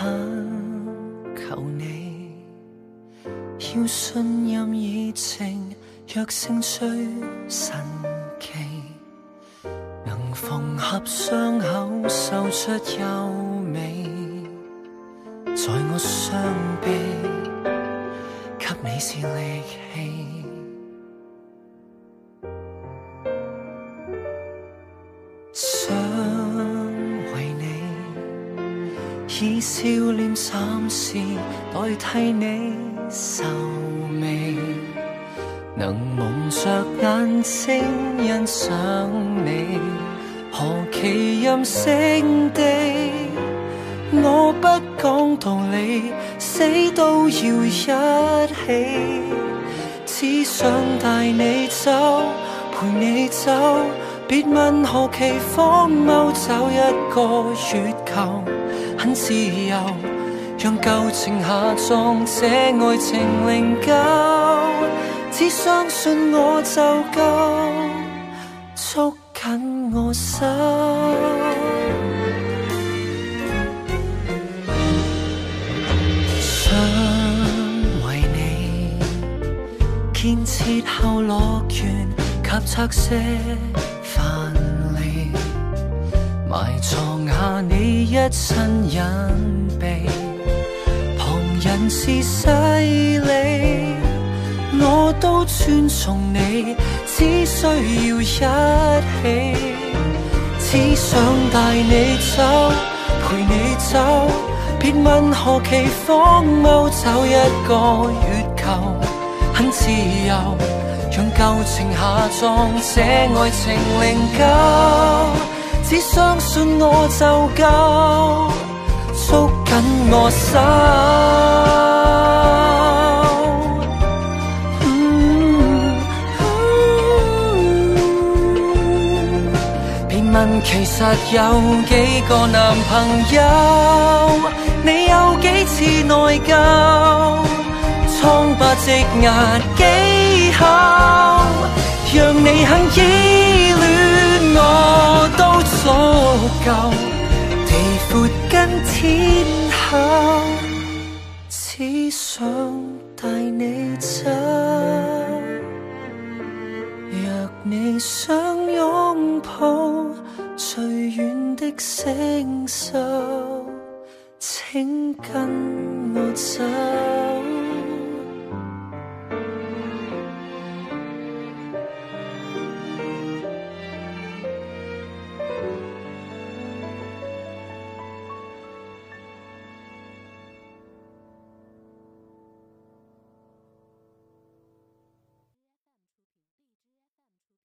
恳求你，要信任热情，若胜最神奇，能缝合伤口，绣出优美，在我伤悲，给你是力气。以笑脸三现代替你愁眉，能蒙着眼睛欣赏你，何其任性地，我不讲道理，死都要一起，只想带你走，陪你走，别问何其荒谬，找一个月球。很自由，让旧情下葬，这爱情灵柩。只相信我就够，捉紧我手。想为你建设后乐园，及拆卸繁利，埋葬。你一身隱秘，旁人是势利，我都尊重你，只需要一起，只想帶你走，陪你走，別問何其荒謬，找一個月球，很自由，让舊情下葬，這愛情靈柩。只相信我就够，捉紧我手。别问其实有几个男朋友，你有几次内疚，苍白积压几口，让你肯依恋。地阔跟天厚，只想带你走。若你想拥抱最远的星宿，请跟我走。